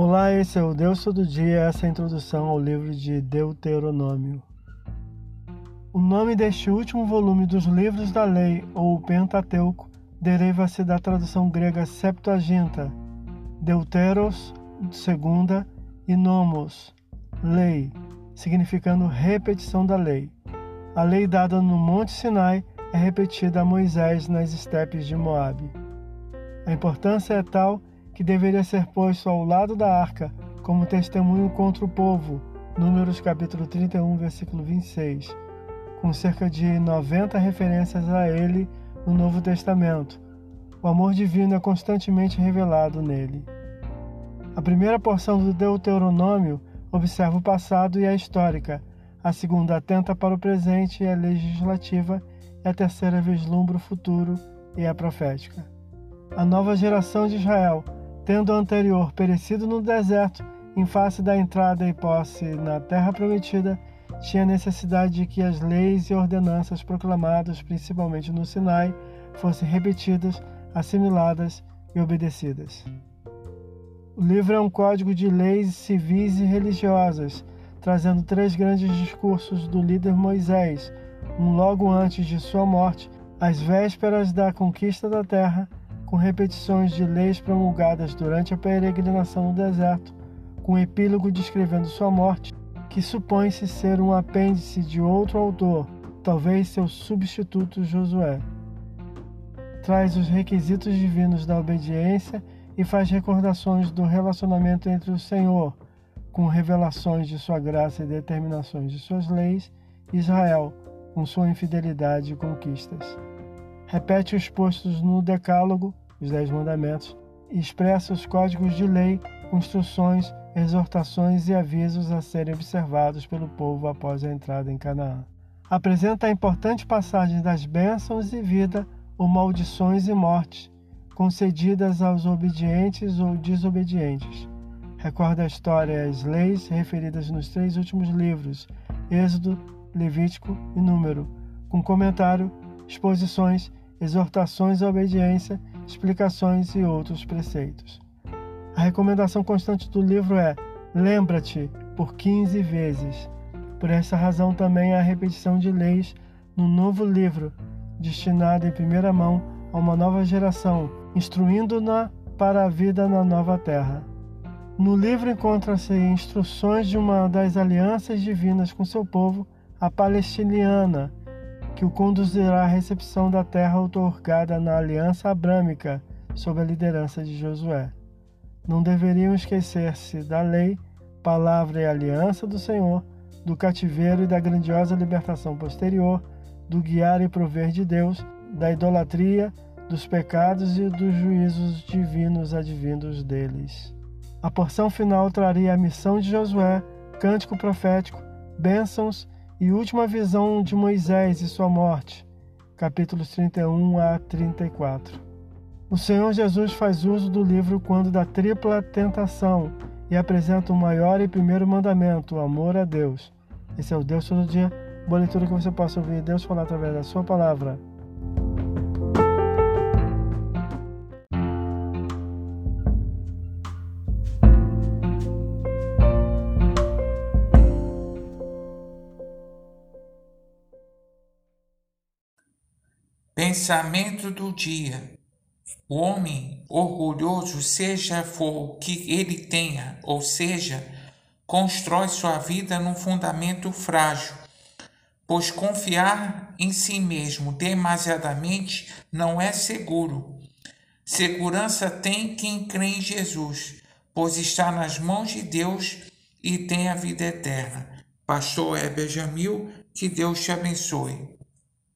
Olá, esse é o Deus Todo Dia, essa é a introdução ao livro de Deuteronômio. O nome deste último volume dos livros da lei, ou Pentateuco, deriva-se da tradução grega Septuaginta, Deuteros, segunda, e Nomos, lei, significando repetição da lei. A lei dada no Monte Sinai é repetida a Moisés nas estepes de Moabe. A importância é tal que deveria ser posto ao lado da arca como testemunho contra o povo, Números capítulo 31, versículo 26, com cerca de 90 referências a ele no Novo Testamento. O amor divino é constantemente revelado nele. A primeira porção do Deuteronômio observa o passado e a histórica, a segunda atenta para o presente e a legislativa, e a terceira vislumbra o futuro e a profética. A nova geração de Israel tendo o anterior perecido no deserto, em face da entrada e posse na terra prometida, tinha necessidade de que as leis e ordenanças proclamadas principalmente no Sinai fossem repetidas, assimiladas e obedecidas. O livro é um código de leis civis e religiosas, trazendo três grandes discursos do líder Moisés, um logo antes de sua morte, às vésperas da conquista da terra com repetições de leis promulgadas durante a peregrinação no deserto, com epílogo descrevendo sua morte, que supõe-se ser um apêndice de outro autor, talvez seu substituto Josué. Traz os requisitos divinos da obediência e faz recordações do relacionamento entre o Senhor, com revelações de sua graça e determinações de suas leis, Israel, com sua infidelidade e conquistas repete os postos no Decálogo, os Dez Mandamentos, e expressa os códigos de lei, instruções, exortações e avisos a serem observados pelo povo após a entrada em Canaã. Apresenta a importante passagem das bênçãos e vida ou maldições e mortes, concedidas aos obedientes ou desobedientes. Recorda a história e as leis referidas nos três últimos livros, Êxodo, Levítico e Número, com comentário, exposições exortações à obediência, explicações e outros preceitos. A recomendação constante do livro é: lembra-te por 15 vezes. Por essa razão também há a repetição de leis no novo livro, destinado em primeira mão a uma nova geração, instruindo-na para a vida na nova terra. No livro encontram-se instruções de uma das alianças divinas com seu povo, a palestiniana, que o conduzirá à recepção da terra outorgada na aliança abrâmica sob a liderança de Josué. Não deveriam esquecer-se da lei, palavra e aliança do Senhor, do cativeiro e da grandiosa libertação posterior, do guiar e prover de Deus, da idolatria, dos pecados e dos juízos divinos advindos deles. A porção final traria a missão de Josué, cântico profético, bênçãos e última visão de Moisés e sua morte, capítulos 31 a 34. O Senhor Jesus faz uso do livro quando da tripla tentação e apresenta o maior e primeiro mandamento, o amor a Deus. Esse é o Deus todo dia. Boa leitura que você possa ouvir Deus falar através da sua palavra. Pensamento do dia. O homem orgulhoso, seja for o que ele tenha, ou seja, constrói sua vida num fundamento frágil, pois confiar em si mesmo demasiadamente não é seguro. Segurança tem quem crê em Jesus, pois está nas mãos de Deus e tem a vida eterna. Pastor Heber Jamil, que Deus te abençoe.